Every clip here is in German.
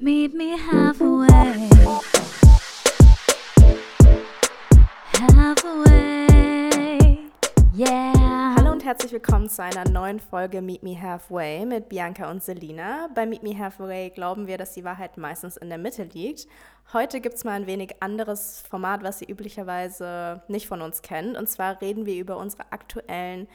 Meet me halfway. Halfway. Yeah. Hallo und herzlich willkommen zu einer neuen Folge Meet Me Halfway mit Bianca und Selina. Bei Meet Me Halfway glauben wir, dass die Wahrheit meistens in der Mitte liegt. Heute gibt es mal ein wenig anderes Format, was ihr üblicherweise nicht von uns kennt. Und zwar reden wir über unsere aktuellen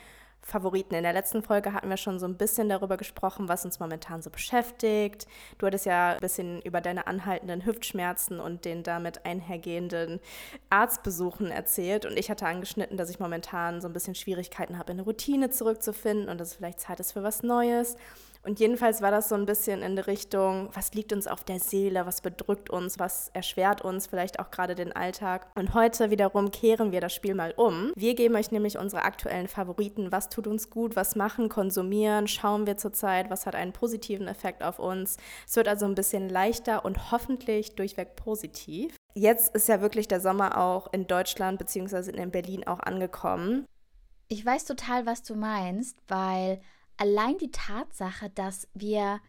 Favoriten. In der letzten Folge hatten wir schon so ein bisschen darüber gesprochen, was uns momentan so beschäftigt. Du hattest ja ein bisschen über deine anhaltenden Hüftschmerzen und den damit einhergehenden Arztbesuchen erzählt. Und ich hatte angeschnitten, dass ich momentan so ein bisschen Schwierigkeiten habe, in eine Routine zurückzufinden und dass es vielleicht Zeit ist für was Neues. Und jedenfalls war das so ein bisschen in der Richtung, was liegt uns auf der Seele, was bedrückt uns, was erschwert uns vielleicht auch gerade den Alltag. Und heute wiederum kehren wir das Spiel mal um. Wir geben euch nämlich unsere aktuellen Favoriten, was tut uns gut, was machen, konsumieren, schauen wir zurzeit, was hat einen positiven Effekt auf uns. Es wird also ein bisschen leichter und hoffentlich durchweg positiv. Jetzt ist ja wirklich der Sommer auch in Deutschland bzw. in Berlin auch angekommen. Ich weiß total, was du meinst, weil allein die Tatsache, dass wir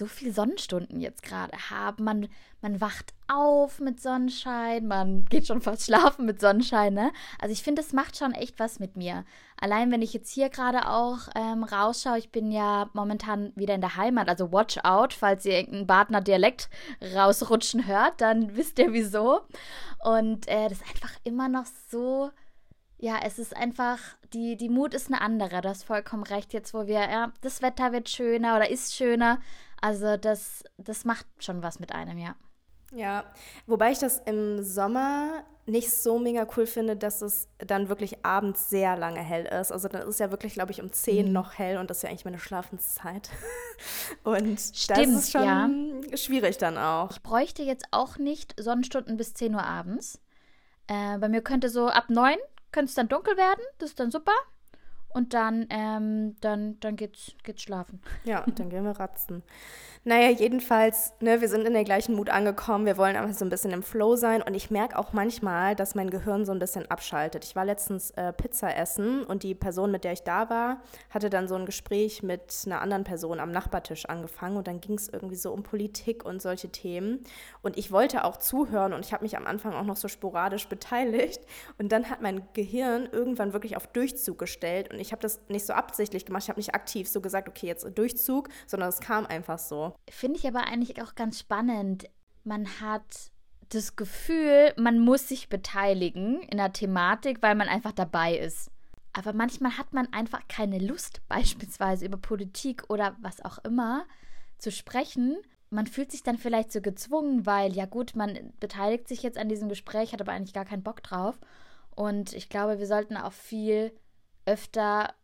so viele Sonnenstunden jetzt gerade haben. Man, man wacht auf mit Sonnenschein, man geht schon fast schlafen mit Sonnenschein, ne? Also ich finde, es macht schon echt was mit mir. Allein wenn ich jetzt hier gerade auch ähm, rausschaue, ich bin ja momentan wieder in der Heimat, also watch out, falls ihr irgendeinen Badner Dialekt rausrutschen hört, dann wisst ihr wieso. Und äh, das ist einfach immer noch so ja, es ist einfach, die, die Mut ist eine andere. Du hast vollkommen recht, jetzt wo wir, ja, das Wetter wird schöner oder ist schöner. Also das, das macht schon was mit einem, ja. Ja, wobei ich das im Sommer nicht so mega cool finde, dass es dann wirklich abends sehr lange hell ist. Also dann ist ja wirklich, glaube ich, um 10 mhm. noch hell und das ist ja eigentlich meine Schlafenszeit. Und Stimmt, das ist schon ja. schwierig dann auch. Ich bräuchte jetzt auch nicht Sonnenstunden bis 10 Uhr abends. Äh, bei mir könnte so ab 9 könnte es dann dunkel werden, das ist dann super. Und dann, ähm, dann, dann geht's, geht's schlafen. Ja, dann gehen wir ratzen. Naja, jedenfalls, ne, wir sind in der gleichen Mut angekommen. Wir wollen einfach so ein bisschen im Flow sein. Und ich merke auch manchmal, dass mein Gehirn so ein bisschen abschaltet. Ich war letztens äh, Pizza essen und die Person, mit der ich da war, hatte dann so ein Gespräch mit einer anderen Person am Nachbartisch angefangen. Und dann ging es irgendwie so um Politik und solche Themen. Und ich wollte auch zuhören und ich habe mich am Anfang auch noch so sporadisch beteiligt. Und dann hat mein Gehirn irgendwann wirklich auf Durchzug gestellt. Und ich habe das nicht so absichtlich gemacht. Ich habe nicht aktiv so gesagt, okay, jetzt Durchzug, sondern es kam einfach so. Finde ich aber eigentlich auch ganz spannend. Man hat das Gefühl, man muss sich beteiligen in der Thematik, weil man einfach dabei ist. Aber manchmal hat man einfach keine Lust, beispielsweise über Politik oder was auch immer zu sprechen. Man fühlt sich dann vielleicht so gezwungen, weil ja gut, man beteiligt sich jetzt an diesem Gespräch, hat aber eigentlich gar keinen Bock drauf. Und ich glaube, wir sollten auch viel öfter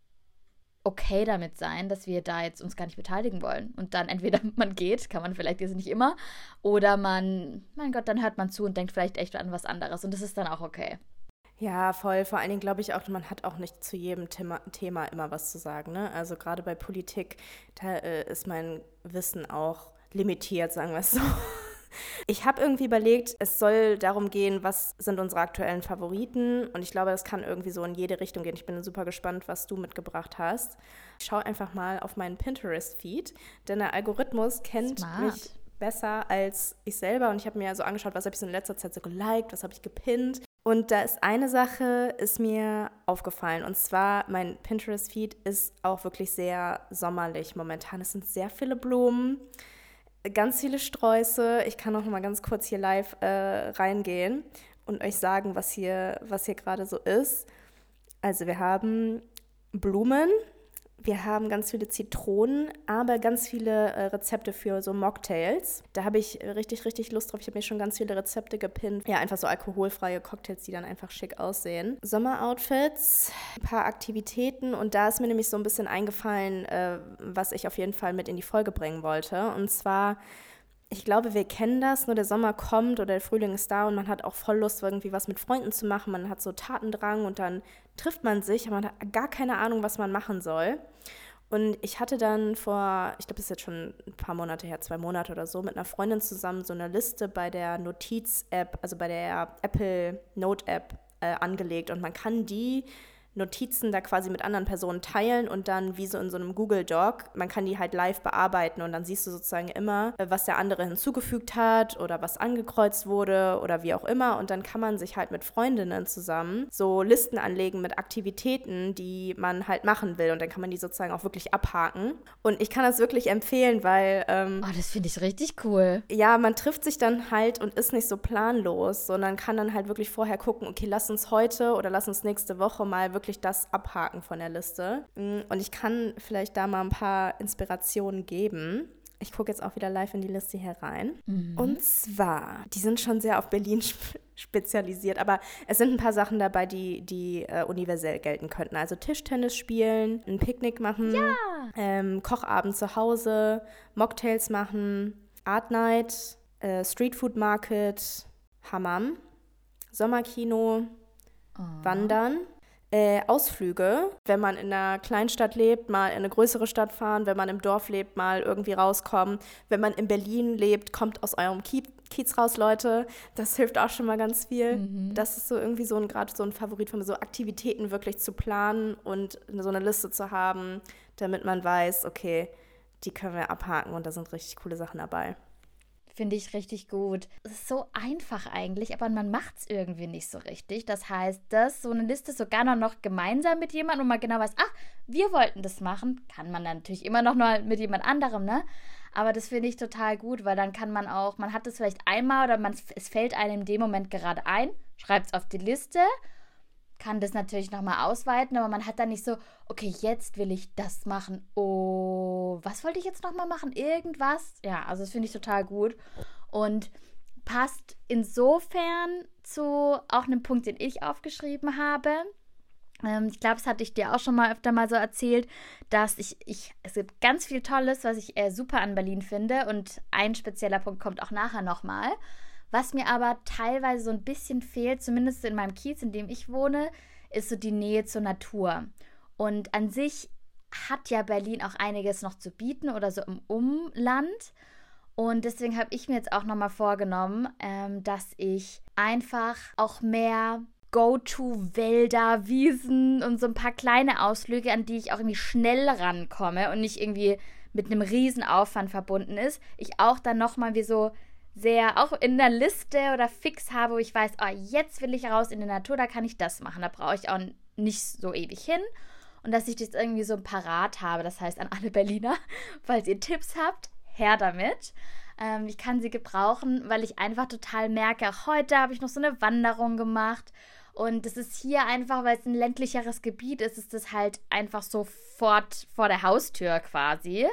okay damit sein, dass wir da jetzt uns gar nicht beteiligen wollen. Und dann entweder man geht, kann man vielleicht jetzt nicht immer, oder man, mein Gott, dann hört man zu und denkt vielleicht echt an was anderes. Und das ist dann auch okay. Ja, voll. Vor allen Dingen glaube ich auch, man hat auch nicht zu jedem Thema, Thema immer was zu sagen. Ne? Also gerade bei Politik, da äh, ist mein Wissen auch limitiert, sagen wir es so. Ich habe irgendwie überlegt, es soll darum gehen, was sind unsere aktuellen Favoriten. Und ich glaube, das kann irgendwie so in jede Richtung gehen. Ich bin super gespannt, was du mitgebracht hast. Ich schaue einfach mal auf meinen Pinterest-Feed, denn der Algorithmus kennt Smart. mich besser als ich selber. Und ich habe mir so angeschaut, was habe ich so in letzter Zeit so geliked, was habe ich gepinnt. Und da ist eine Sache, ist mir aufgefallen. Und zwar, mein Pinterest-Feed ist auch wirklich sehr sommerlich momentan. Es sind sehr viele Blumen ganz viele Sträuße. Ich kann auch noch mal ganz kurz hier live äh, reingehen und euch sagen, was hier, was hier gerade so ist. Also wir haben Blumen, wir haben ganz viele Zitronen, aber ganz viele äh, Rezepte für so Mocktails. Da habe ich richtig, richtig Lust drauf. Ich habe mir schon ganz viele Rezepte gepinnt. Ja, einfach so alkoholfreie Cocktails, die dann einfach schick aussehen. Sommeroutfits, ein paar Aktivitäten und da ist mir nämlich so ein bisschen eingefallen, äh, was ich auf jeden Fall mit in die Folge bringen wollte. Und zwar ich glaube, wir kennen das, nur der Sommer kommt oder der Frühling ist da und man hat auch voll Lust, irgendwie was mit Freunden zu machen. Man hat so Tatendrang und dann trifft man sich, aber man hat gar keine Ahnung, was man machen soll. Und ich hatte dann vor, ich glaube, das ist jetzt schon ein paar Monate her, zwei Monate oder so, mit einer Freundin zusammen so eine Liste bei der Notiz-App, also bei der Apple Note-App äh, angelegt. Und man kann die Notizen da quasi mit anderen Personen teilen und dann wie so in so einem Google Doc, man kann die halt live bearbeiten und dann siehst du sozusagen immer, äh, was der andere hinzugefügt hat oder was angekreuzt wurde oder wie auch immer und dann kann man sich halt mit Freundinnen zusammen so Listen anlegen mit Aktivitäten, die man halt machen will und dann kann man die sozusagen auch wirklich abhaken und ich kann das wirklich empfehlen, weil ähm, Oh, das finde ich richtig cool. ja, man trifft sich dann halt und ist nicht so planlos, sondern kann dann halt wirklich vorher gucken, okay, lass uns heute oder lass uns nächste Woche mal wirklich das abhaken von der Liste. Mm, Und ich kann vielleicht da mal ein paar Inspirationen geben. Ich gucke jetzt auch wieder live in die Liste hier rein. Und zwar, die sind schon sehr auf Berlin sp spezialisiert, aber es sind ein paar Sachen dabei, die, die äh, universell gelten könnten. Also Tischtennis spielen, ein Picknick machen, ähm, Kochabend zu Hause, Mocktails machen, Art Night, äh, Streetfood Market, Hammam, Sommerkino, Wandern, äh, Ausflüge, wenn man in einer Kleinstadt lebt, mal in eine größere Stadt fahren, wenn man im Dorf lebt, mal irgendwie rauskommen. Wenn man in Berlin lebt, kommt aus eurem Kiez, Kiez raus, Leute. Das hilft auch schon mal ganz viel. Das ist so irgendwie so ein gerade so ein Favorit von mir, so Aktivitäten wirklich zu planen und so eine Liste zu haben, damit man weiß, okay, die können wir abhaken und da sind richtig coole Sachen dabei. Finde ich richtig gut. Es ist so einfach eigentlich, aber man macht es irgendwie nicht so richtig. Das heißt, dass so eine Liste sogar noch, gemeinsam mit jemandem, wo man genau weiß, ach, wir wollten das machen, kann man dann natürlich immer noch mal mit jemand anderem, ne? Aber das finde ich total gut, weil dann kann man auch, man hat es vielleicht einmal oder man, es fällt einem in dem Moment gerade ein, schreibt es auf die Liste, kann das natürlich nochmal ausweiten, aber man hat dann nicht so, okay, jetzt will ich das machen. Oh, was wollte ich jetzt nochmal machen? Irgendwas? Ja, also das finde ich total gut. Und passt insofern zu auch einem Punkt, den ich aufgeschrieben habe. Ähm, ich glaube, das hatte ich dir auch schon mal öfter mal so erzählt, dass ich, ich es gibt ganz viel Tolles, was ich äh, super an Berlin finde. Und ein spezieller Punkt kommt auch nachher nochmal. Was mir aber teilweise so ein bisschen fehlt, zumindest in meinem Kiez, in dem ich wohne, ist so die Nähe zur Natur. Und an sich hat ja Berlin auch einiges noch zu bieten oder so im Umland. Und deswegen habe ich mir jetzt auch nochmal vorgenommen, ähm, dass ich einfach auch mehr Go-To-Wälder, Wiesen und so ein paar kleine Ausflüge, an die ich auch irgendwie schnell rankomme und nicht irgendwie mit einem riesen Aufwand verbunden ist, ich auch dann nochmal wie so sehr auch in der Liste oder fix habe, wo ich weiß, oh, jetzt will ich raus in die Natur, da kann ich das machen. Da brauche ich auch nicht so ewig hin. Und dass ich das irgendwie so parat habe. Das heißt, an alle Berliner, falls ihr Tipps habt, her damit. Ähm, ich kann sie gebrauchen, weil ich einfach total merke, auch heute habe ich noch so eine Wanderung gemacht. Und das ist hier einfach, weil es ein ländlicheres Gebiet ist, ist es halt einfach sofort vor der Haustür quasi.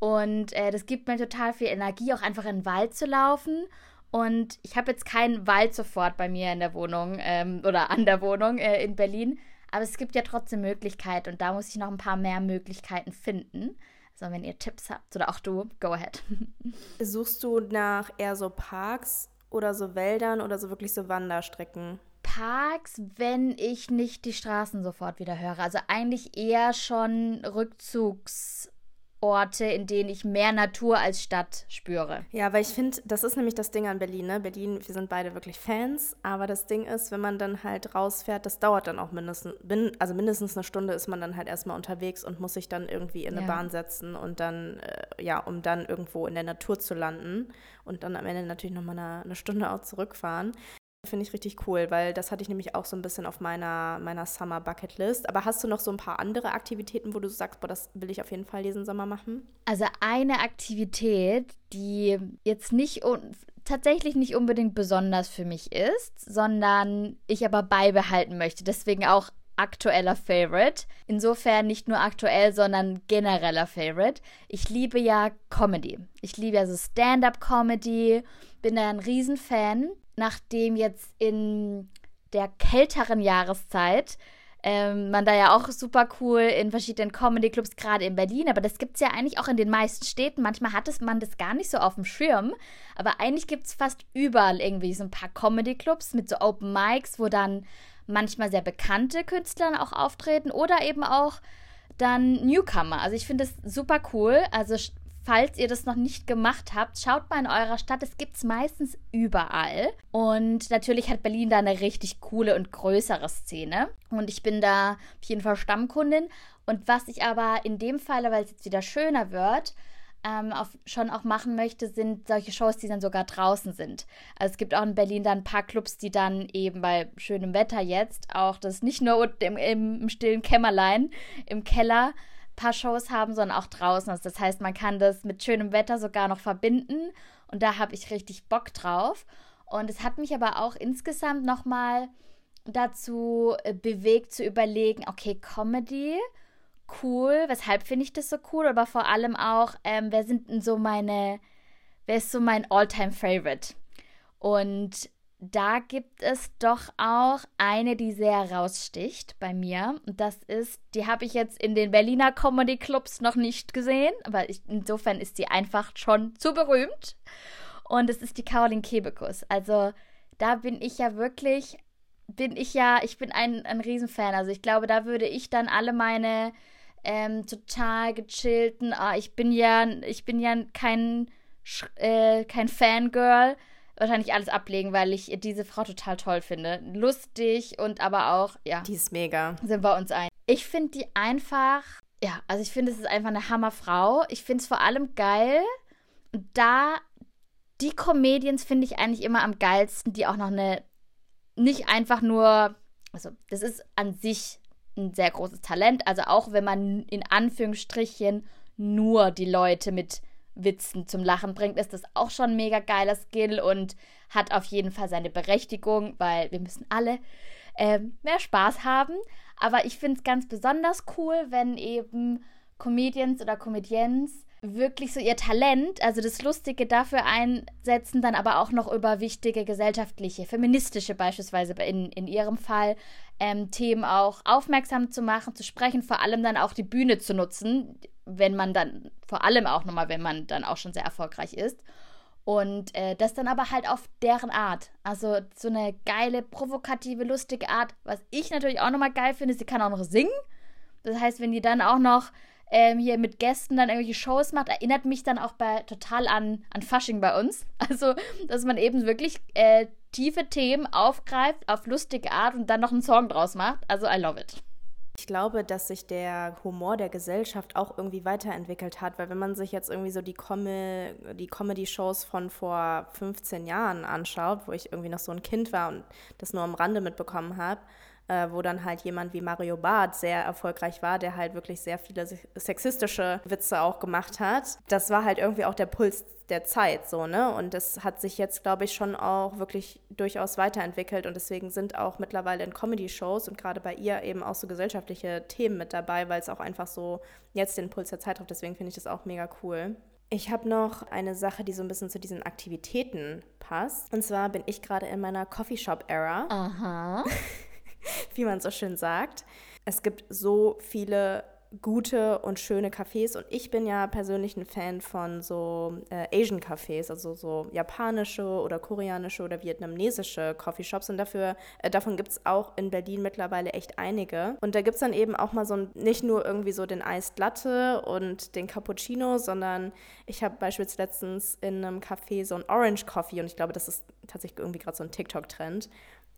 Und äh, das gibt mir total viel Energie, auch einfach in den Wald zu laufen. Und ich habe jetzt keinen Wald sofort bei mir in der Wohnung ähm, oder an der Wohnung äh, in Berlin. Aber es gibt ja trotzdem Möglichkeiten und da muss ich noch ein paar mehr Möglichkeiten finden. Also wenn ihr Tipps habt oder auch du, go ahead. Suchst du nach eher so Parks oder so Wäldern oder so wirklich so Wanderstrecken? Parks, wenn ich nicht die Straßen sofort wieder höre. Also eigentlich eher schon Rückzugsorte, in denen ich mehr Natur als Stadt spüre. Ja, weil ich finde, das ist nämlich das Ding an Berlin. Ne? Berlin, wir sind beide wirklich Fans, aber das Ding ist, wenn man dann halt rausfährt, das dauert dann auch mindestens, also mindestens eine Stunde ist man dann halt erstmal unterwegs und muss sich dann irgendwie in eine Ja. Bahn setzen und dann, äh, ja, um dann irgendwo in der Natur zu landen und dann am Ende natürlich nochmal eine, eine Stunde auch zurückfahren. Finde ich richtig cool, weil das hatte ich nämlich auch so ein bisschen auf meiner, meiner Summer Bucket List. Aber hast du noch so ein paar andere Aktivitäten, wo du sagst, boah, das will ich auf jeden Fall diesen Sommer machen? Also eine Aktivität, die jetzt nicht tatsächlich nicht unbedingt besonders für mich ist, sondern ich aber beibehalten möchte. Deswegen auch aktueller Favorite. Insofern nicht nur aktuell, sondern genereller Favorite. Ich liebe ja Comedy. Ich liebe ja so Stand-up-Comedy. Bin da ein Riesenfan. Nachdem jetzt in der kälteren Jahreszeit ähm, man da ja auch super cool in verschiedenen Comedy-Clubs, gerade in Berlin, aber das gibt es ja eigentlich auch in den meisten Städten. Manchmal hat es man das gar nicht so auf dem Schirm, aber eigentlich gibt es fast überall irgendwie so ein paar Comedy-Clubs mit so Open Mics, wo dann manchmal sehr bekannte Künstler auch auftreten oder eben auch dann Newcomer. Also ich finde das super cool. Also falls ihr das noch nicht gemacht habt, schaut mal in eurer Stadt. Es gibt es meistens überall. Und natürlich hat Berlin da eine richtig coole und größere Szene. Und ich bin da auf jeden Fall Stammkundin. Und was ich aber in dem Fall, weil es jetzt wieder schöner wird, ähm, auf, schon auch machen möchte, sind solche Shows, die dann sogar draußen sind. Also es gibt auch in Berlin dann ein paar Clubs, die dann eben bei schönem Wetter jetzt auch das nicht nur im, im, stillen Kämmerlein, im Keller paar Shows haben, sondern auch draußen. Also das heißt, man kann das mit schönem Wetter sogar noch verbinden und da habe ich richtig Bock drauf. Und es hat mich aber auch insgesamt nochmal dazu äh, bewegt zu überlegen, okay, Comedy cool. Weshalb finde ich das so cool? Aber vor allem auch, ähm, wer sind denn so meine, wer ist so mein All-Time-Favorite? Und da gibt es doch auch eine, die sehr raussticht bei mir. Und das ist, die habe ich jetzt in den Berliner Comedy Clubs noch nicht gesehen, aber ich, insofern ist sie einfach schon zu berühmt. Und es ist die Caroline Kebekus. Also da bin ich ja wirklich, bin ich ja, ich bin ein, ein Riesenfan. Also ich glaube, da würde ich dann alle meine ähm, total gechillten, ah, ich bin ja, ich bin ja kein, äh, kein Fangirl, wahrscheinlich alles ablegen, weil ich diese Frau total toll finde. Lustig und aber auch, ja. Die ist mega. Sind wir uns ein. Ich finde die einfach, ja, also ich finde, es ist einfach eine Hammerfrau. Ich finde es vor allem geil. Und da, die Comedians finde ich eigentlich immer am geilsten, die auch noch eine, nicht einfach nur, also das ist an sich ein sehr großes Talent. Also auch wenn man in Anführungsstrichen nur die Leute mit Witzen zum Lachen bringt, ist das auch schon ein mega geiler Skill und hat auf jeden Fall seine Berechtigung, weil wir müssen alle äh, mehr Spaß haben. Aber ich finde es ganz besonders cool, wenn eben Comedians oder Comedians wirklich so ihr Talent, also das Lustige dafür einsetzen, dann aber auch noch über wichtige gesellschaftliche, feministische beispielsweise in, in ihrem Fall ähm, Themen auch aufmerksam zu machen, zu sprechen, vor allem dann auch die Bühne zu nutzen, wenn man dann, vor allem auch nochmal, wenn man dann auch schon sehr erfolgreich ist. Und äh, das dann aber halt auf deren Art. Also so eine geile, provokative, lustige Art. Was ich natürlich auch nochmal geil finde, sie kann auch noch singen. Das heißt, wenn die dann auch noch ähm, hier mit Gästen dann irgendwelche Shows macht, erinnert mich dann auch bei, total an, an Fasching bei uns. Also, dass man eben wirklich äh, tiefe Themen aufgreift auf lustige Art und dann noch einen Song draus macht. Also, I love it. Ich glaube, dass sich der Humor der Gesellschaft auch irgendwie weiterentwickelt hat, weil wenn man sich jetzt irgendwie so die, Com die Comedy-Shows von vor 15 Jahren anschaut, wo ich irgendwie noch so ein Kind war und das nur am Rande mitbekommen habe, äh, wo dann halt jemand wie Mario Barth sehr erfolgreich war, der halt wirklich sehr viele sexistische Witze auch gemacht hat. Das war halt irgendwie auch der Puls der Zeit so, ne? Und das hat sich jetzt, glaube ich, schon auch wirklich durchaus weiterentwickelt und deswegen sind auch mittlerweile in Comedy-Shows und gerade bei ihr eben auch so gesellschaftliche Themen mit dabei, weil es auch einfach so jetzt den Puls der Zeit trifft. Deswegen finde ich das auch mega cool. Ich habe noch eine Sache, die so ein bisschen zu diesen Aktivitäten passt. Und zwar bin ich gerade in meiner Coffeeshop-Era. Aha. wie man so schön sagt. Es gibt so viele gute und schöne Cafés. Und ich bin ja persönlich ein Fan von so äh, Asian Cafés, also so japanische oder koreanische oder vietnamesische Coffeeshops. Und dafür, äh, davon gibt es auch in Berlin mittlerweile echt einige. Und da gibt es dann eben auch mal so ein, nicht nur irgendwie so den Iced Latte und den Cappuccino, sondern ich habe beispielsweise letztens in einem Café so ein Orange Coffee. Und ich glaube, das ist tatsächlich irgendwie gerade so ein TikTok-Trend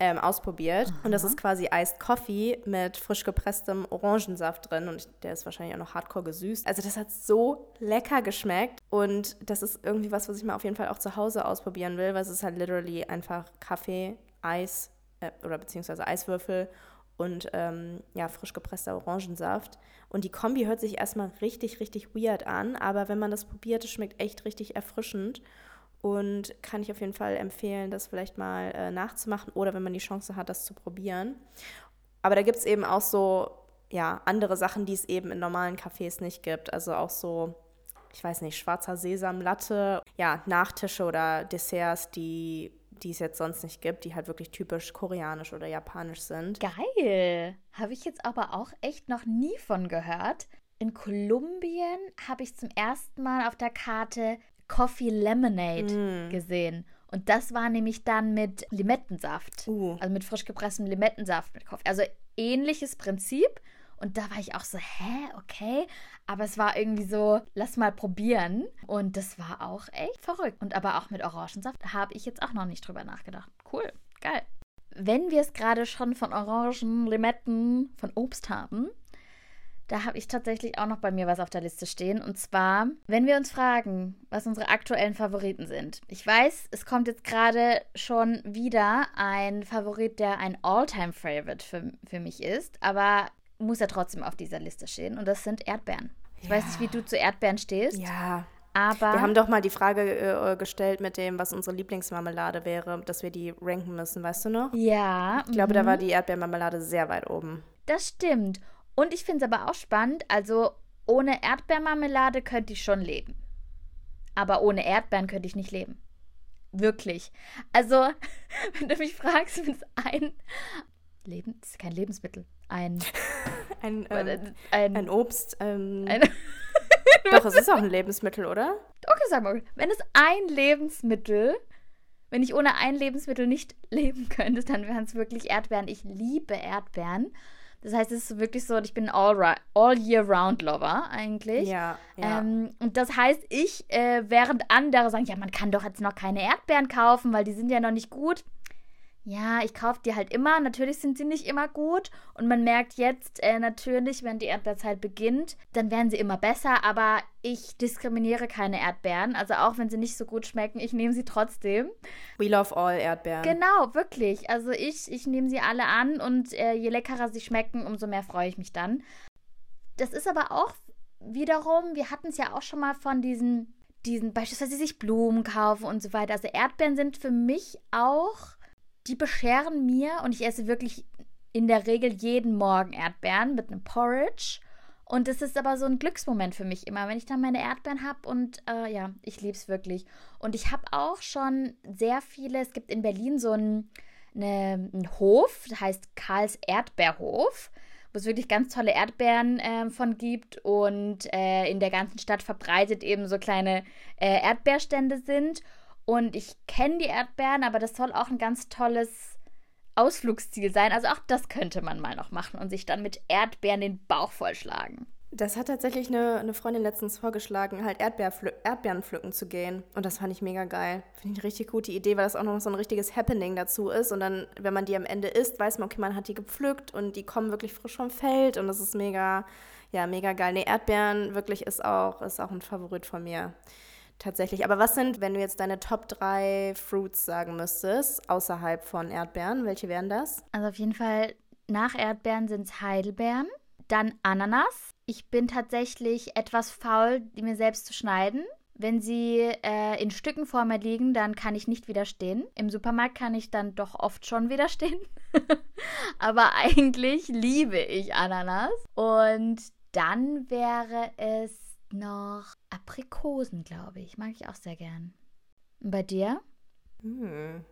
ähm, ausprobiert. Aha. Und das ist quasi Iced Coffee mit frisch gepresstem Orangensaft drin. Und der ist wahrscheinlich auch noch hardcore gesüßt. Also das hat so lecker geschmeckt. Und das ist irgendwie was, was ich mal auf jeden Fall auch zu Hause ausprobieren will, weil es ist halt literally einfach Kaffee, Eis äh, oder beziehungsweise Eiswürfel und ähm, ja, frisch gepresster Orangensaft. Und die Kombi hört sich erstmal richtig, richtig weird an, aber wenn man das probiert, es schmeckt echt richtig erfrischend und kann ich auf jeden Fall empfehlen, das vielleicht mal äh, nachzumachen oder wenn man die Chance hat, das zu probieren. Aber da gibt es eben auch so, ja, andere Sachen, die es eben in normalen Cafés nicht gibt. Also auch so, ich weiß nicht, schwarzer Sesamlatte, ja, Nachtische oder Desserts, die die es jetzt sonst nicht gibt, die halt wirklich typisch koreanisch oder japanisch sind. Geil. Habe ich jetzt aber auch echt noch nie von gehört. In Kolumbien habe ich zum ersten Mal auf der Karte Coffee Lemonade mm. gesehen. Und das war nämlich dann mit Limettensaft. Uh. Also mit frisch gepresstem Limettensaft mit Kaffee. Also ähnliches Prinzip. Und da war ich auch so, hä, okay. Aber es war irgendwie so, lass mal probieren. Und das war auch echt verrückt. Und aber auch mit Orangensaft habe ich jetzt auch noch nicht drüber nachgedacht. Cool, geil. Wenn wir es gerade schon von Orangen, Limetten, von Obst haben, da habe ich tatsächlich auch noch bei mir was auf der Liste stehen. Und zwar, wenn wir uns fragen, was unsere aktuellen Favoriten sind. Ich weiß, es kommt jetzt gerade schon wieder ein Favorit, der ein All-Time-Favorite für, für mich ist, aber muss ja trotzdem auf dieser Liste stehen. Und das sind Erdbeeren. Ich ja. weiß nicht, wie du zu Erdbeeren stehst. Ja. Aber wir haben doch mal die Frage äh, gestellt mit dem, was unsere Lieblingsmarmelade wäre, dass wir die ranken müssen, weißt du noch? Ja. Ich glaube, da war die Erdbeermarmelade sehr weit oben. Das stimmt. Und ich finde es aber auch spannend, also ohne Erdbeermarmelade könnte ich schon leben. Aber ohne Erdbeeren könnte ich nicht leben. Wirklich. Also, wenn du mich fragst, wenn es ein Leben, das ist kein Lebensmittel, ein ein, ähm, ein, ein, Obst. Ähm, ein doch, es ist auch ein Lebensmittel, oder? Okay, sag mal, wenn es ein Lebensmittel, wenn ich ohne ein Lebensmittel nicht leben könnte, dann wären es wirklich Erdbeeren. Ich liebe Erdbeeren. Das heißt, es ist wirklich so, ich bin all, all year round Lover eigentlich. Ja. ja. Ähm, und das heißt, ich, äh, während andere sagen, ja, man kann doch jetzt noch keine Erdbeeren kaufen, weil die sind ja noch nicht gut ja, ich kaufe die halt immer. Natürlich sind sie nicht immer gut. Und man merkt jetzt äh, natürlich, wenn die Erdbeerzeit beginnt, dann werden sie immer besser. Aber ich diskriminiere keine Erdbeeren. Also auch wenn sie nicht so gut schmecken, ich nehme sie trotzdem. We love all Erdbeeren. Genau, wirklich. Also ich, ich nehme sie alle an und äh, je leckerer sie schmecken, umso mehr freue ich mich dann. Das ist aber auch wiederum, wir hatten es ja auch schon mal von diesen, diesen, beispielsweise sich Blumen kaufen und so weiter. Also Erdbeeren sind für mich auch die bescheren mir und ich esse wirklich in der Regel jeden Morgen Erdbeeren mit einem Porridge. Und es ist aber so ein Glücksmoment für mich immer, wenn ich dann meine Erdbeeren habe. Und äh, ja, ich liebe es wirklich. Und ich habe auch schon sehr viele, es gibt in Berlin so einen, eine, einen Hof, der heißt Karls Erdbeerhof, wo es wirklich ganz tolle Erdbeeren äh, von gibt und äh, in der ganzen Stadt verbreitet eben so kleine äh, Erdbeerstände sind. Und ich kenne die Erdbeeren, aber das soll auch ein ganz tolles Ausflugsziel sein. Also auch das könnte man mal noch machen und sich dann mit Erdbeeren den Bauch vollschlagen. Das hat tatsächlich eine, eine Freundin letztens vorgeschlagen, halt Erdbeerpflü Erdbeeren pflücken zu gehen. Und das fand ich mega geil. Finde ich eine richtig gute Idee, weil das auch noch so ein richtiges Happening dazu ist. Und dann, wenn man die am Ende isst, weiß man, okay, man hat die gepflückt und die kommen wirklich frisch vom Feld. Und das ist mega, ja, mega geil. Nee, Erdbeeren wirklich ist auch, ist auch ein Favorit von mir tatsächlich. Aber was sind, wenn du jetzt deine Top 3 Fruits sagen müsstest, außerhalb von Erdbeeren? Welche wären das? Also auf jeden Fall nach Erdbeeren sind es Heidelbeeren, dann Ananas. Ich bin tatsächlich etwas faul, die mir selbst zu schneiden. Wenn sie äh, in Stücken vor mir liegen, dann kann ich nicht widerstehen. Im Supermarkt kann ich dann doch oft schon widerstehen. Aber eigentlich liebe ich Ananas. Und dann wäre es noch Aprikosen, glaube ich. Mag ich auch sehr gern. Bei dir? Hm.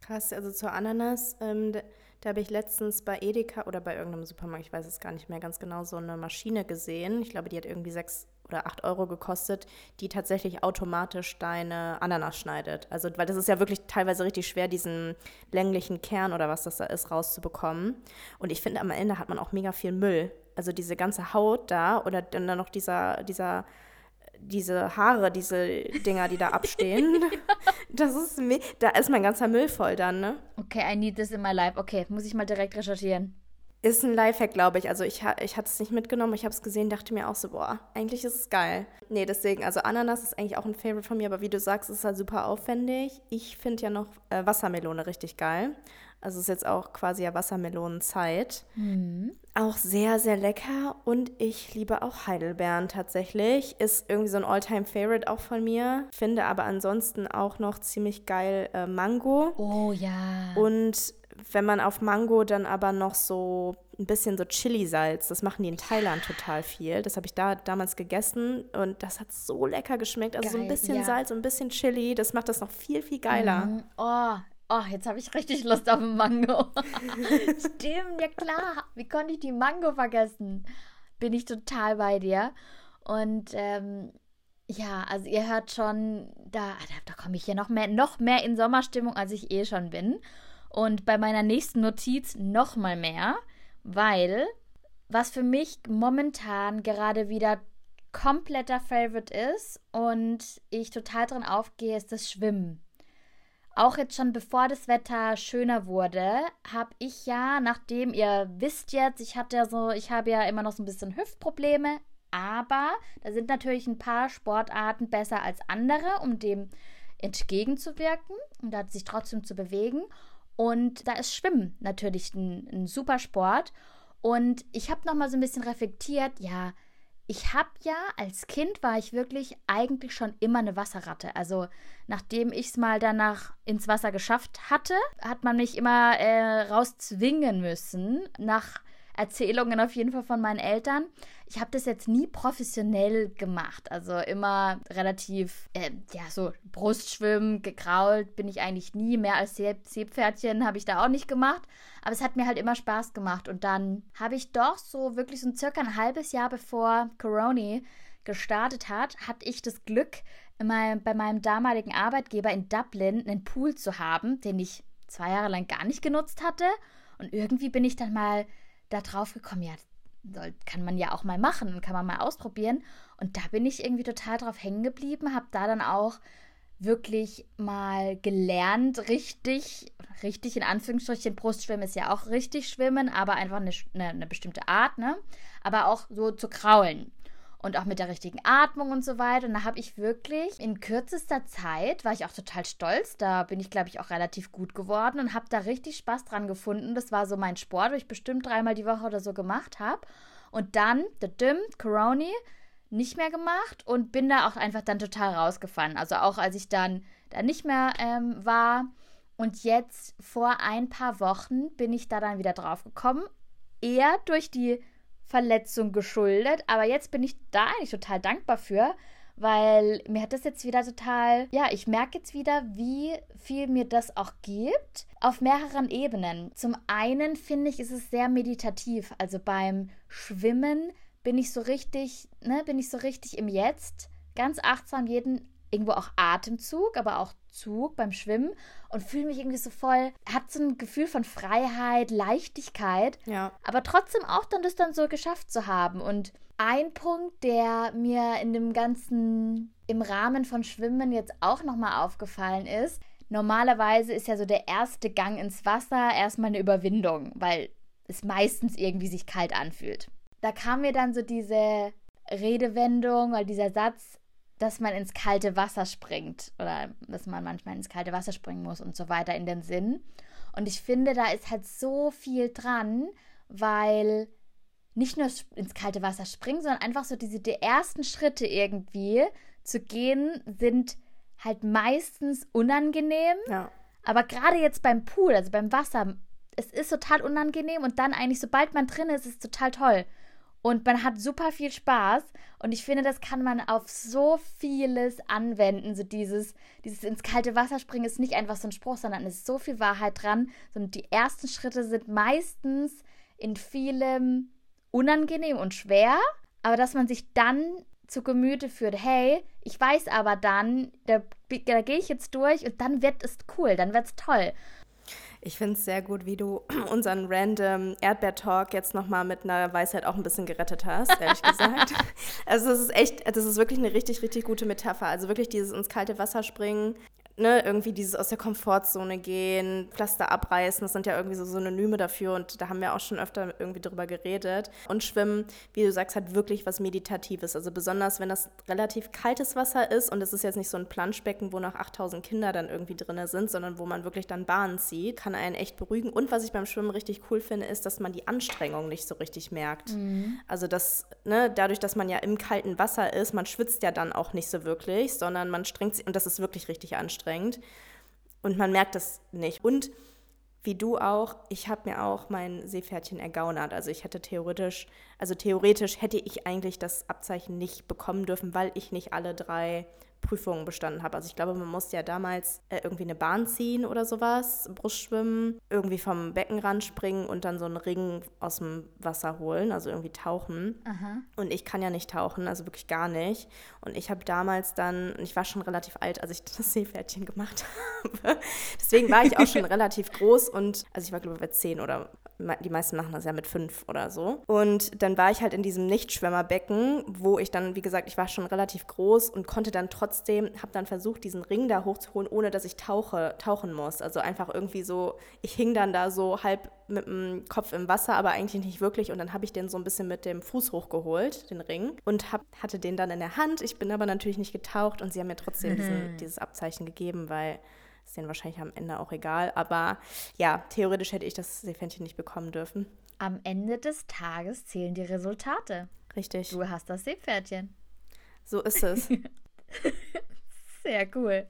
Krass, also zur Ananas, ähm, da, da habe ich letztens bei Edeka oder bei irgendeinem Supermarkt, ich weiß es gar nicht mehr ganz genau, so eine Maschine gesehen. Ich glaube, die hat irgendwie sechs oder acht Euro gekostet, die tatsächlich automatisch deine Ananas schneidet. Also, weil das ist ja wirklich teilweise richtig schwer, diesen länglichen Kern oder was das da ist, rauszubekommen. Und ich finde, am Ende hat man auch mega viel Müll. Also diese ganze Haut da oder dann noch dieser, dieser diese Haare, diese Dinger, die da abstehen. das ist da ist mein ganzer Müll voll dann, ne? Okay, I need this in my life. Okay, muss ich mal direkt recherchieren. Ist ein Lifehack, glaube ich. Also ich, ich hatte es nicht mitgenommen, ich habe es gesehen, dachte mir auch so, boah, eigentlich ist es geil. Nee, deswegen, also Ananas ist eigentlich auch ein Favorite von mir, aber wie du sagst, ist halt super aufwendig. Ich finde ja noch äh, Wassermelone richtig geil. Also ist jetzt auch quasi ja Wassermelonenzeit. Mhm. Auch sehr, sehr lecker. Und ich liebe auch Heidelbeeren tatsächlich. Ist irgendwie so ein All-Time-Favorite auch von mir. Finde aber ansonsten auch noch ziemlich geil äh, Mango. Oh ja. Und wenn man auf Mango dann aber noch so ein bisschen so Chili-Salz, das machen die in Thailand total viel. Das habe ich da damals gegessen und das hat so lecker geschmeckt. Also Geil, so ein bisschen ja. Salz und ein bisschen Chili, das macht das noch viel, viel geiler. Mhm. Oh, Oh, jetzt habe ich richtig Lust auf einen Mango. Stimmt, ja klar. Wie konnte ich die Mango vergessen? Bin ich total bei dir. Und ähm, ja, also ihr hört schon, da, da, da komme ich hier noch mehr, noch mehr in Sommerstimmung, als ich eh schon bin. Und bei meiner nächsten Notiz noch mal mehr, weil was für mich momentan gerade wieder kompletter Favorite ist und ich total drin aufgehe, ist das Schwimmen. Auch jetzt schon bevor das Wetter schöner wurde, habe ich ja, nachdem ihr wisst jetzt, ich hatte ja so, ich habe ja immer noch so ein bisschen Hüftprobleme, aber da sind natürlich ein paar Sportarten besser als andere, um dem entgegenzuwirken und sich trotzdem zu bewegen. Und da ist Schwimmen natürlich ein, ein super Sport. Und ich habe noch mal so ein bisschen reflektiert, ja, ich habe ja als Kind war ich wirklich eigentlich schon immer eine Wasserratte. Also nachdem ich es mal danach ins Wasser geschafft hatte, hat man mich immer äh, rauszwingen müssen. Nach Erzählungen auf jeden Fall von meinen Eltern. Ich habe das jetzt nie professionell gemacht. Also immer relativ, äh, ja, so Brustschwimmen, gekrault bin ich eigentlich nie. Mehr als Seepferdchen habe ich da auch nicht gemacht. Aber es hat mir halt immer Spaß gemacht. Und dann habe ich doch so wirklich so circa ein halbes Jahr bevor Corona gestartet hat, hatte ich das Glück, meinem, bei meinem damaligen Arbeitgeber in Dublin einen Pool zu haben, den ich zwei Jahre lang gar nicht genutzt hatte. Und irgendwie bin ich dann mal da drauf gekommen, ja, soll, kann man ja auch mal machen, kann man mal ausprobieren. Und da bin ich irgendwie total drauf hängen geblieben, habe da dann auch wirklich mal gelernt, richtig, richtig in Anführungsstrichen, Brustschwimmen ist ja auch richtig schwimmen, aber einfach eine, eine, eine bestimmte Art, ne? Aber auch so zu kraulen und auch mit der richtigen Atmung und so weiter. Und da habe ich wirklich in kürzester Zeit, war ich auch total stolz, da bin ich, glaube ich, auch relativ gut geworden und habe da richtig Spaß dran gefunden. Das war so mein Sport, wo ich bestimmt dreimal die Woche oder so gemacht habe. Und dann, der Dim, Coroni, nicht mehr gemacht und bin da auch einfach dann total rausgefallen. Also auch als ich dann da nicht mehr ähm, war. Und jetzt vor ein paar Wochen bin ich da dann wieder drauf gekommen. Eher durch die Verletzung geschuldet. Aber jetzt bin ich da eigentlich total dankbar für, weil mir hat das jetzt wieder total, ja, ich merke jetzt wieder, wie viel mir das auch gibt, auf mehreren Ebenen. Zum einen finde ich, ist es sehr meditativ. Also beim Schwimmen bin ich so richtig, ne, bin ich so richtig im Jetzt, ganz achtsam jeden irgendwo auch Atemzug, aber auch Zug beim Schwimmen und fühle mich irgendwie so voll, hat so ein Gefühl von Freiheit, Leichtigkeit, Ja. aber trotzdem auch dann das dann so geschafft zu haben. Und ein Punkt, der mir in dem ganzen, im Rahmen von Schwimmen jetzt auch nochmal aufgefallen ist, normalerweise ist ja so der erste Gang ins Wasser erstmal eine Überwindung, weil es meistens irgendwie sich kalt anfühlt. Da kam mir dann so diese Redewendung oder dieser Satz, dass man ins kalte Wasser springt oder dass man manchmal ins kalte Wasser springen muss und so weiter in den Sinn. Und ich finde, da ist halt so viel dran, weil nicht nur ins kalte Wasser springen, sondern einfach so diese die ersten Schritte irgendwie zu gehen, sind halt meistens unangenehm. Ja. Aber gerade jetzt beim Pool, also beim Wasser, es ist total unangenehm und dann eigentlich, sobald man drin ist, ist es total toll. Und man hat super viel Spaß. Und ich finde, das kann man auf so vieles anwenden. So dieses, dieses ins kalte Wasser springen ist nicht einfach so ein Spruch, sondern es ist so viel Wahrheit dran. Und die ersten Schritte sind meistens in vielem unangenehm und schwer. Aber dass man sich dann zu Gemüte führt, hey, ich weiß aber dann, da, da gehe ich jetzt durch und dann wird es cool, dann wird es toll. Ich finde es sehr gut, wie du unseren random Erdbeer-Talk jetzt nochmal mit einer Weisheit auch ein bisschen gerettet hast, ehrlich gesagt. Also das ist echt, das ist wirklich eine richtig, richtig gute Metapher. Also wirklich dieses ins kalte Wasser springen, ne, irgendwie dieses aus der Komfortzone gehen, Pflaster abreißen, das sind ja irgendwie so Synonyme dafür und da haben wir auch schon öfter irgendwie drüber geredet. Und Schwimmen, wie du sagst, hat wirklich was Meditatives. Also besonders, wenn das relativ kaltes Wasser ist und es ist jetzt nicht so ein Planschbecken, wo noch 8000 Kinder dann irgendwie drin sind, sondern wo man wirklich dann Bahnen zieht, kann einen echt beruhigen. Und was ich beim Schwimmen richtig cool finde, ist, dass man die Anstrengung nicht so richtig merkt. Also das, ne, dadurch, dass man ja im kalten Wasser ist, man schwitzt ja dann auch nicht so wirklich, sondern man strengt sich, und das ist wirklich richtig anstrengend. Und man merkt das nicht. Und wie du auch, ich habe mir auch mein Seepferdchen ergaunert. Also ich hätte theoretisch, also theoretisch hätte ich eigentlich das Abzeichen nicht bekommen dürfen, weil ich nicht alle drei Prüfungen bestanden habe. Also ich glaube, man musste ja damals äh, irgendwie eine Bahn ziehen oder sowas, Brustschwimmen, irgendwie vom Beckenrand springen und dann so einen Ring aus dem Wasser holen, also irgendwie tauchen. Und ich kann ja nicht tauchen, also wirklich gar nicht. Und ich habe damals dann, ich war schon relativ alt, als ich das Seepferdchen gemacht habe. Deswegen war ich auch schon relativ groß und, also ich war glaube ich bei 10 oder die meisten machen das ja mit fünf oder so. Und dann war ich halt in diesem Nichtschwimmerbecken, wo ich dann, wie gesagt, ich war schon relativ groß und konnte dann trotzdem, habe dann versucht, diesen Ring da hochzuholen, ohne dass ich tauche, tauchen muss. Also einfach irgendwie so, ich hing dann da so halb mit dem Kopf im Wasser, aber eigentlich nicht wirklich. Und dann habe ich den so ein bisschen mit dem Fuß hochgeholt, den Ring, und hab, hatte den dann in der Hand. Ich bin aber natürlich nicht getaucht und sie haben mir trotzdem mhm. diesen, dieses Abzeichen gegeben, weil ist denen wahrscheinlich am Ende auch egal. Aber ja, theoretisch hätte ich das Seepferdchen nicht bekommen dürfen. Am Ende des Tages zählen die Resultate. Richtig. Du hast das Seepferdchen. So ist es. Sehr cool.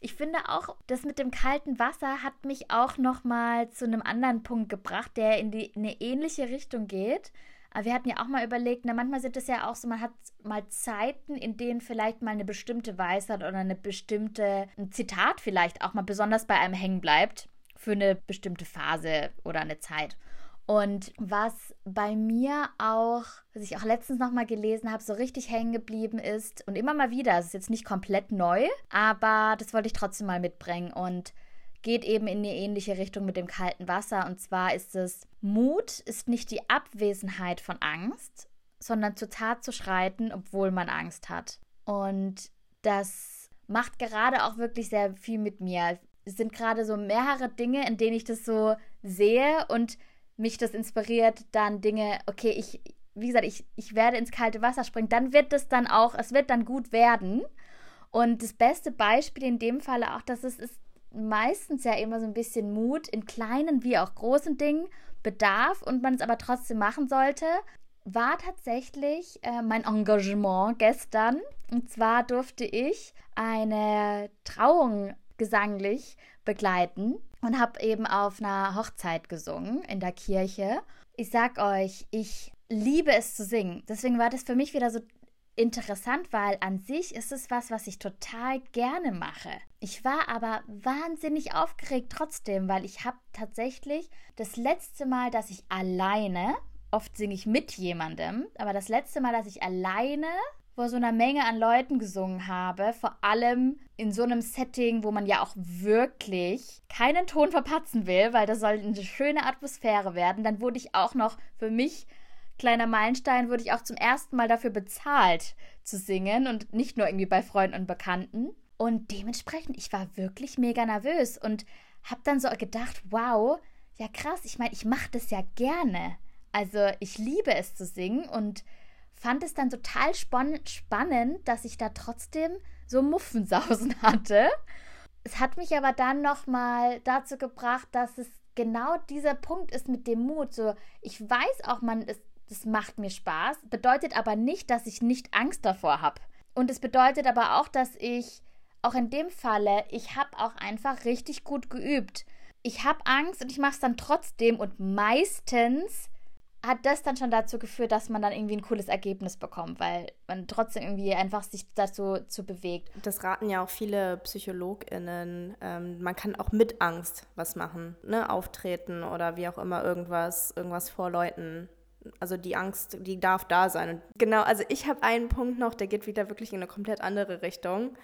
Ich finde auch, das mit dem kalten Wasser hat mich auch noch mal zu einem anderen Punkt gebracht, der in, die, in eine ähnliche Richtung geht. Aber wir hatten ja auch mal überlegt, na, manchmal sind es ja auch so, man hat mal Zeiten, in denen vielleicht mal eine bestimmte Weisheit oder eine bestimmte, ein Zitat vielleicht auch mal besonders bei einem hängen bleibt für eine bestimmte Phase oder eine Zeit. Und was bei mir auch, was ich auch letztens nochmal gelesen habe, so richtig hängen geblieben ist und immer mal wieder, es ist jetzt nicht komplett neu, aber das wollte ich trotzdem mal mitbringen und geht eben in eine ähnliche Richtung mit dem kalten Wasser. Und zwar ist es, Mut ist nicht die Abwesenheit von Angst, sondern zur Tat zu schreiten, obwohl man Angst hat. Und das macht gerade auch wirklich sehr viel mit mir. Es sind gerade so mehrere Dinge, in denen ich das so sehe und mich das inspiriert, dann Dinge, okay, ich, wie gesagt, ich, ich werde ins kalte Wasser springen, dann wird es dann auch, es wird dann gut werden. Und das beste Beispiel in dem Falle auch, dass es ist meistens ja immer so ein bisschen Mut in kleinen wie auch großen Dingen bedarf und man es aber trotzdem machen sollte, war tatsächlich äh, mein Engagement gestern. Und zwar durfte ich eine Trauung gesanglich begleiten und habe eben auf einer Hochzeit gesungen in der Kirche. Ich sag euch, ich liebe es zu singen. Deswegen war das für mich wieder so interessant, weil an sich ist es was, was ich total gerne mache. Ich war aber wahnsinnig aufgeregt trotzdem, weil ich habe tatsächlich das letzte Mal, dass ich alleine, oft singe ich mit jemandem, aber das letzte Mal, dass ich alleine vor so einer Menge an Leuten gesungen habe, vor allem in so einem Setting, wo man ja auch wirklich keinen Ton verpatzen will, weil das soll eine schöne Atmosphäre werden, dann wurde ich auch noch für mich kleiner Meilenstein wurde ich auch zum ersten Mal dafür bezahlt zu singen und nicht nur irgendwie bei Freunden und Bekannten. Und dementsprechend, ich war wirklich mega nervös und habe dann so gedacht, wow, ja krass, ich meine, ich mache das ja gerne. Also ich liebe es zu singen und fand es dann total spannend, dass ich da trotzdem so Muffensausen hatte. Es hat mich aber dann nochmal dazu gebracht, dass es genau dieser Punkt ist mit dem Mut. So, ich weiß auch, man ist das macht mir Spaß, bedeutet aber nicht, dass ich nicht Angst davor habe. Und es bedeutet aber auch, dass ich auch in dem Falle, ich habe auch einfach richtig gut geübt. Ich habe Angst und ich mache es dann trotzdem und meistens hat das dann schon dazu geführt, dass man dann irgendwie ein cooles Ergebnis bekommt, weil man trotzdem irgendwie einfach sich dazu zu bewegt. Das raten ja auch viele PsychologInnen. Ähm, man kann auch mit Angst was machen, ne? Auftreten oder wie auch immer irgendwas, irgendwas vor Leuten also die Angst, die darf da sein. Und genau, also ich habe einen Punkt noch, der geht wieder wirklich in eine komplett andere Richtung.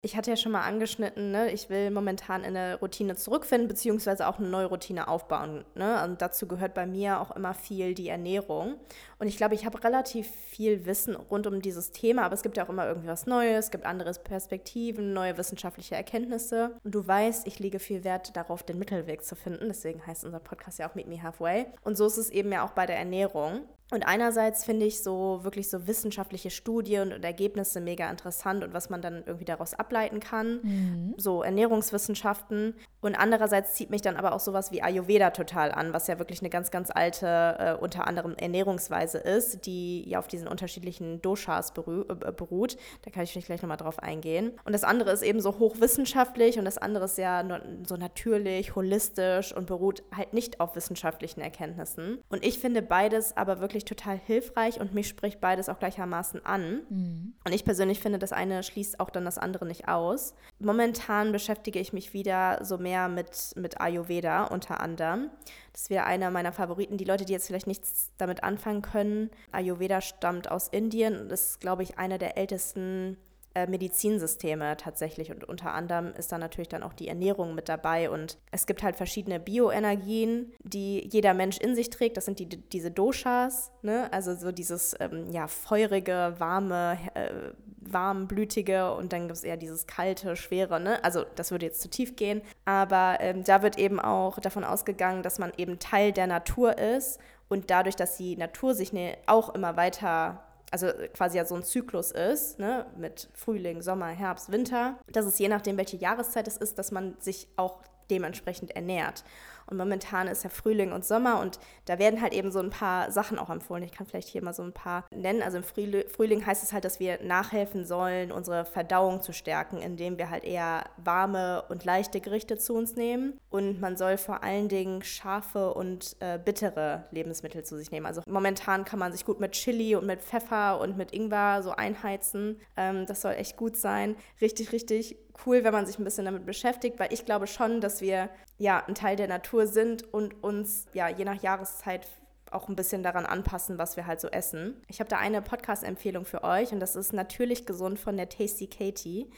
Ich hatte ja schon mal angeschnitten, ne, ich will momentan in eine Routine zurückfinden, beziehungsweise auch eine neue Routine aufbauen. Ne? Und dazu gehört bei mir auch immer viel die Ernährung. Und ich glaube, ich habe relativ viel Wissen rund um dieses Thema, aber es gibt ja auch immer irgendwie was Neues, es gibt andere Perspektiven, neue wissenschaftliche Erkenntnisse. Und du weißt, ich lege viel Wert darauf, den Mittelweg zu finden. Deswegen heißt unser Podcast ja auch Meet Me Halfway. Und so ist es eben ja auch bei der Ernährung. Und einerseits finde ich so wirklich so wissenschaftliche Studien und Ergebnisse mega interessant und was man dann irgendwie daraus ableiten kann, mhm. so Ernährungswissenschaften. Und andererseits zieht mich dann aber auch sowas wie Ayurveda total an, was ja wirklich eine ganz, ganz alte, äh, unter anderem Ernährungsweise ist, die ja auf diesen unterschiedlichen Doshas beru äh, beruht. Da kann ich vielleicht gleich nochmal drauf eingehen. Und das andere ist eben so hochwissenschaftlich und das andere ist ja so natürlich, holistisch und beruht halt nicht auf wissenschaftlichen Erkenntnissen. Und ich finde beides aber wirklich total hilfreich und mich spricht beides auch gleichermaßen an. Mhm. Und ich persönlich finde, das eine schließt auch dann das andere nicht aus. Momentan beschäftige ich mich wieder so mehr mehr mit, mit Ayurveda unter anderem. Das wieder einer meiner Favoriten. Die Leute, die jetzt vielleicht nichts damit anfangen können, Ayurveda stammt aus Indien und ist, glaube ich, eine der ältesten Medizinsysteme tatsächlich. Und unter anderem ist da natürlich dann auch die Ernährung mit dabei. Und es gibt halt verschiedene Bioenergien, die jeder Mensch in sich trägt. Das sind die, diese Doshas, ne? also so dieses ähm, ja, feurige, warme, äh, warmblütige und dann gibt es eher dieses kalte, schwere. Ne? Also das würde jetzt zu tief gehen. Aber ähm, da wird eben auch davon ausgegangen, dass man eben Teil der Natur ist und dadurch, dass die Natur sich ne, auch immer weiter also quasi ja so ein Zyklus ist, ne, mit Frühling, Sommer, Herbst, Winter, dass es je nachdem, welche Jahreszeit es ist, dass man sich auch dementsprechend ernährt. Und momentan ist ja Frühling und Sommer und da werden halt eben so ein paar Sachen auch empfohlen. Ich kann vielleicht hier mal so ein paar nennen. Also im Frühling heißt es halt, dass wir nachhelfen sollen, unsere Verdauung zu stärken, indem wir halt eher warme und leichte Gerichte zu uns nehmen. Und man soll vor allen Dingen scharfe und äh, bittere Lebensmittel zu sich nehmen. Also momentan kann man sich gut mit Chili und mit Pfeffer und mit Ingwer so einheizen. Ähm, das soll echt gut sein. Richtig, richtig cool, wenn man sich ein bisschen damit beschäftigt, weil ich glaube schon, dass wir ja ein Teil der Natur sind und uns ja je nach Jahreszeit auch ein bisschen daran anpassen, was wir halt so essen. Ich habe da eine Podcast-Empfehlung für euch und das ist Natürlich gesund von der Tasty Katie.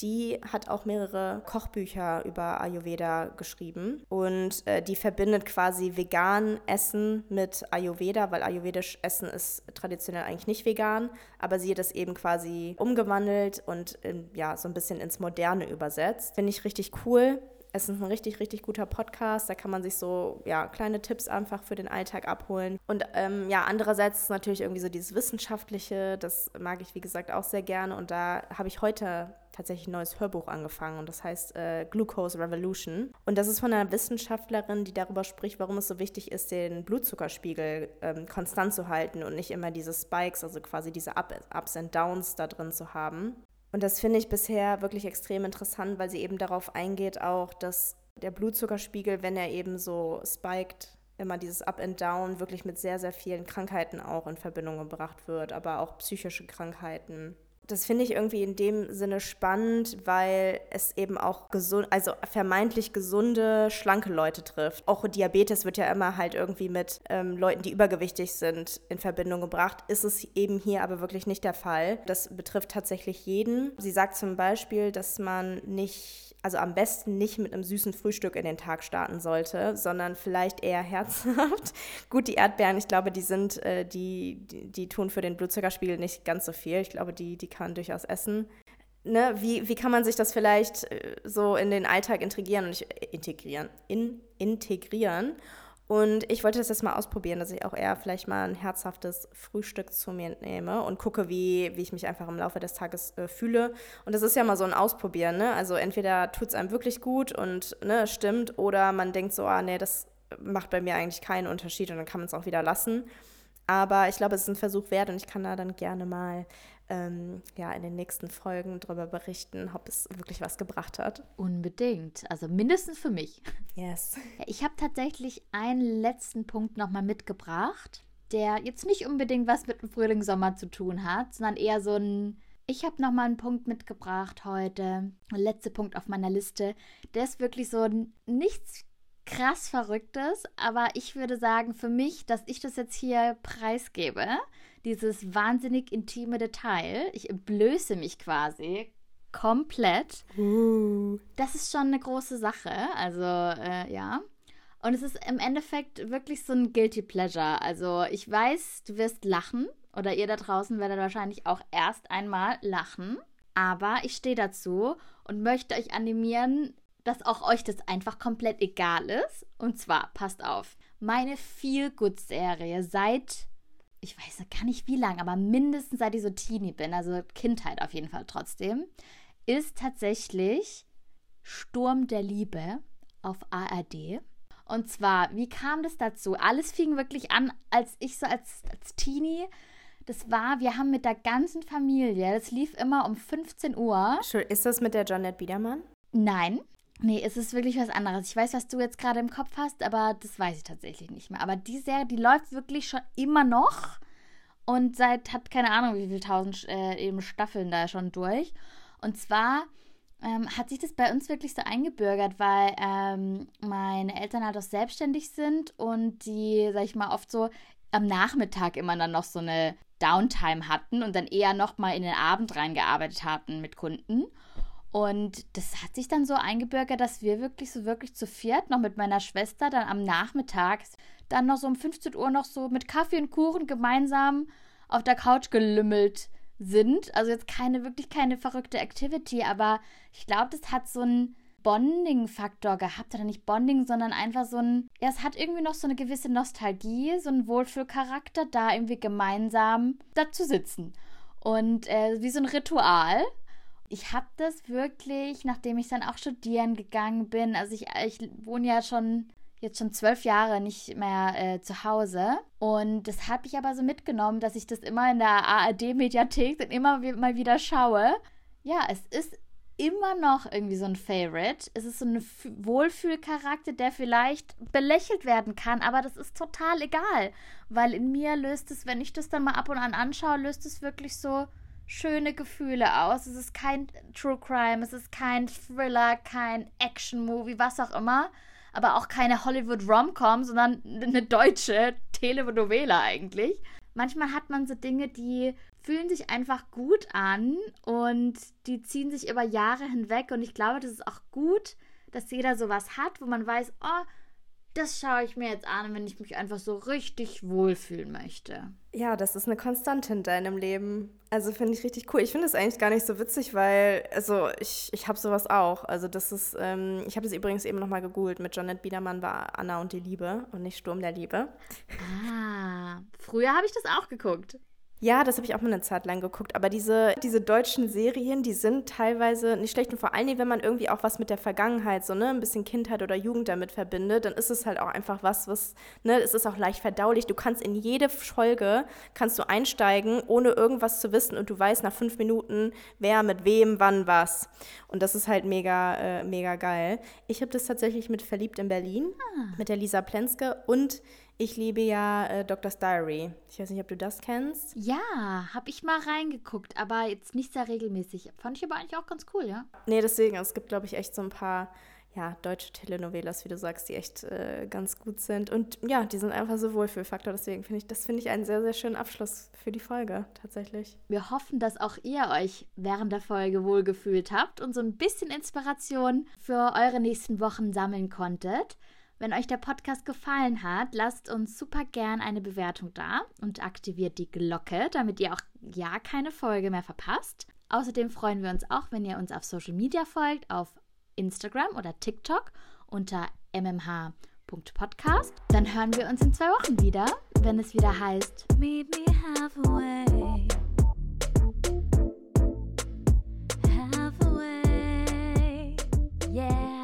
Die hat auch mehrere Kochbücher über Ayurveda geschrieben und äh, die verbindet quasi vegan Essen mit Ayurveda, weil ayurvedisch Essen ist traditionell eigentlich nicht vegan, aber sie hat es eben quasi umgewandelt und in, ja so ein bisschen ins Moderne übersetzt. Finde ich richtig cool. Es ist ein richtig, richtig guter Podcast. Da kann man sich so ja, kleine Tipps einfach für den Alltag abholen. Und ähm, ja, andererseits ist natürlich irgendwie so dieses Wissenschaftliche, das mag ich wie gesagt auch sehr gerne. Und da habe ich heute tatsächlich ein neues Hörbuch angefangen und das heißt äh, Glucose Revolution. Und das ist von einer Wissenschaftlerin, die darüber spricht, warum es so wichtig ist, den Blutzuckerspiegel ähm, konstant zu halten und nicht immer diese Spikes, also quasi diese Up Ups and Downs da drin zu haben. Und das finde ich bisher wirklich extrem interessant, weil sie eben darauf eingeht, auch, dass der Blutzuckerspiegel, wenn er eben so spiked, immer dieses Up and Down wirklich mit sehr, sehr vielen Krankheiten auch in Verbindung gebracht wird, aber auch psychische Krankheiten das finde ich irgendwie in dem Sinne spannend, weil es eben auch gesund, also vermeintlich gesunde, schlanke Leute trifft. Auch Diabetes wird ja immer halt irgendwie mit ähm, Leuten, die übergewichtig sind, in Verbindung gebracht. Ist es eben hier aber wirklich nicht der Fall. Das betrifft tatsächlich jeden. Sie sagt zum Beispiel, dass man nicht also am besten nicht mit einem süßen Frühstück in den Tag starten sollte, sondern vielleicht eher herzhaft. Gut, die Erdbeeren, ich glaube, die sind, äh, die, die, die, tun für den Blutzuckerspiegel nicht ganz so viel. Ich glaube, die, die kann man durchaus essen. Ne, wie, wie kann man sich das vielleicht äh, so in den Alltag integrieren und nicht, äh, integrieren, in, integrieren und ich wollte das jetzt mal ausprobieren, dass ich auch eher vielleicht mal ein herzhaftes Frühstück zu mir nehme und gucke, wie, wie ich mich einfach im Laufe des Tages äh, fühle. Und das ist ja mal so ein Ausprobieren, ne? Also entweder tut es einem wirklich gut und ne, stimmt, oder man denkt so, ah nee, das macht bei mir eigentlich keinen Unterschied und dann kann man es auch wieder lassen. Aber ich glaube, es ist ein Versuch wert und ich kann da dann gerne mal ähm, ja, in den nächsten Folgen darüber berichten, ob es wirklich was gebracht hat. Unbedingt. Also mindestens für mich. Yes. Ich habe tatsächlich einen letzten Punkt nochmal mitgebracht, der jetzt nicht unbedingt was mit dem Frühling, Sommer zu tun hat, sondern eher so ein. Ich habe nochmal einen Punkt mitgebracht heute. Der letzte Punkt auf meiner Liste. Der ist wirklich so nichts krass Verrücktes, aber ich würde sagen, für mich, dass ich das jetzt hier preisgebe, dieses wahnsinnig intime Detail. Ich entblöße mich quasi komplett. Uh. Das ist schon eine große Sache. Also, äh, ja. Und es ist im Endeffekt wirklich so ein Guilty Pleasure. Also, ich weiß, du wirst lachen. Oder ihr da draußen werdet wahrscheinlich auch erst einmal lachen. Aber ich stehe dazu und möchte euch animieren, dass auch euch das einfach komplett egal ist. Und zwar, passt auf, meine Feel-Good-Serie seit ich weiß gar nicht wie lange, aber mindestens seit ich so Teenie bin, also Kindheit auf jeden Fall trotzdem, ist tatsächlich Sturm der Liebe auf ARD. Und zwar, wie kam das dazu? Alles fing wirklich an, als ich so als, als Teenie, das war, wir haben mit der ganzen Familie, das lief immer um 15 Uhr. Ist das mit der Janet Biedermann? Nein, Nee, es ist wirklich was anderes. Ich weiß, was du jetzt gerade im Kopf hast, aber das weiß ich tatsächlich nicht mehr. Aber die Serie, die läuft wirklich schon immer noch und seit, hat keine Ahnung, wie viele tausend äh, eben Staffeln da schon durch. Und zwar ähm, hat sich das bei uns wirklich so eingebürgert, weil ähm, meine Eltern halt auch selbstständig sind und die, sag ich mal, oft so am Nachmittag immer dann noch so eine Downtime hatten und dann eher nochmal in den Abend reingearbeitet hatten mit Kunden. Und das hat sich dann so eingebürgert, dass wir wirklich so wirklich zu viert noch mit meiner Schwester dann am Nachmittag dann noch so um 15 Uhr noch so mit Kaffee und Kuchen gemeinsam auf der Couch gelümmelt sind. Also jetzt keine, wirklich keine verrückte Activity, aber ich glaube, das hat so einen Bonding-Faktor gehabt. Oder nicht Bonding, sondern einfach so ein, ja, es hat irgendwie noch so eine gewisse Nostalgie, so einen Wohlfühlcharakter, da irgendwie gemeinsam da zu sitzen. Und äh, wie so ein Ritual ich habe das wirklich, nachdem ich dann auch studieren gegangen bin, also ich, ich wohne ja schon jetzt schon zwölf Jahre nicht mehr äh, zu Hause. Und das habe ich aber so mitgenommen, dass ich das immer in der ARD-Mediathek dann immer mal wieder schaue. Ja, es ist immer noch irgendwie so ein Favorite. Es ist so ein Wohlfühlcharakter, der vielleicht belächelt werden kann, aber das ist total egal. Weil in mir löst es, wenn ich das dann mal ab und an anschaue, löst es wirklich so schöne Gefühle aus. Es ist kein True Crime, es ist kein Thriller, kein Action-Movie, was auch immer. Aber auch keine Hollywood-Rom-Com, sondern eine deutsche Telenovela eigentlich. Manchmal hat man so Dinge, die fühlen sich einfach gut an und die ziehen sich über Jahre hinweg. Und ich glaube, das ist auch gut, dass jeder sowas hat, wo man weiß, oh, das schaue ich mir jetzt an, wenn ich mich einfach so richtig wohlfühlen möchte. Ja, das ist eine Konstante in deinem Leben. Also finde ich richtig cool. Ich finde es eigentlich gar nicht so witzig, weil, also ich, ich habe sowas auch. Also das ist, ähm, ich habe das übrigens eben nochmal gegoogelt. Mit Jonette Biedermann war Anna und die Liebe und nicht Sturm der Liebe. Ah, früher habe ich das auch geguckt. Ja, das habe ich auch mal eine Zeit lang geguckt. Aber diese, diese deutschen Serien, die sind teilweise nicht schlecht. Und vor allen Dingen, wenn man irgendwie auch was mit der Vergangenheit, so ne, ein bisschen Kindheit oder Jugend damit verbindet, dann ist es halt auch einfach was, was, ne, es ist auch leicht verdaulich. Du kannst in jede Folge, kannst du einsteigen, ohne irgendwas zu wissen. Und du weißt nach fünf Minuten, wer mit wem, wann, was. Und das ist halt mega, äh, mega geil. Ich habe das tatsächlich mit Verliebt in Berlin, ah. mit der Lisa Plenske und ich liebe ja äh, Doctor's Diary. Ich weiß nicht, ob du das kennst. Ja, habe ich mal reingeguckt, aber jetzt nicht sehr regelmäßig. Fand ich aber eigentlich auch ganz cool, ja. Nee, deswegen, es gibt, glaube ich, echt so ein paar ja, deutsche Telenovelas, wie du sagst, die echt äh, ganz gut sind. Und ja, die sind einfach so Wohlfühlfaktor. Deswegen finde ich, das finde ich einen sehr, sehr schönen Abschluss für die Folge, tatsächlich. Wir hoffen, dass auch ihr euch während der Folge wohlgefühlt habt und so ein bisschen Inspiration für eure nächsten Wochen sammeln konntet. Wenn euch der Podcast gefallen hat, lasst uns super gern eine Bewertung da und aktiviert die Glocke, damit ihr auch ja keine Folge mehr verpasst. Außerdem freuen wir uns auch, wenn ihr uns auf Social Media folgt, auf Instagram oder TikTok unter mmh.podcast. Dann hören wir uns in zwei Wochen wieder, wenn es wieder heißt Meet me halfway. Halfway. Yeah.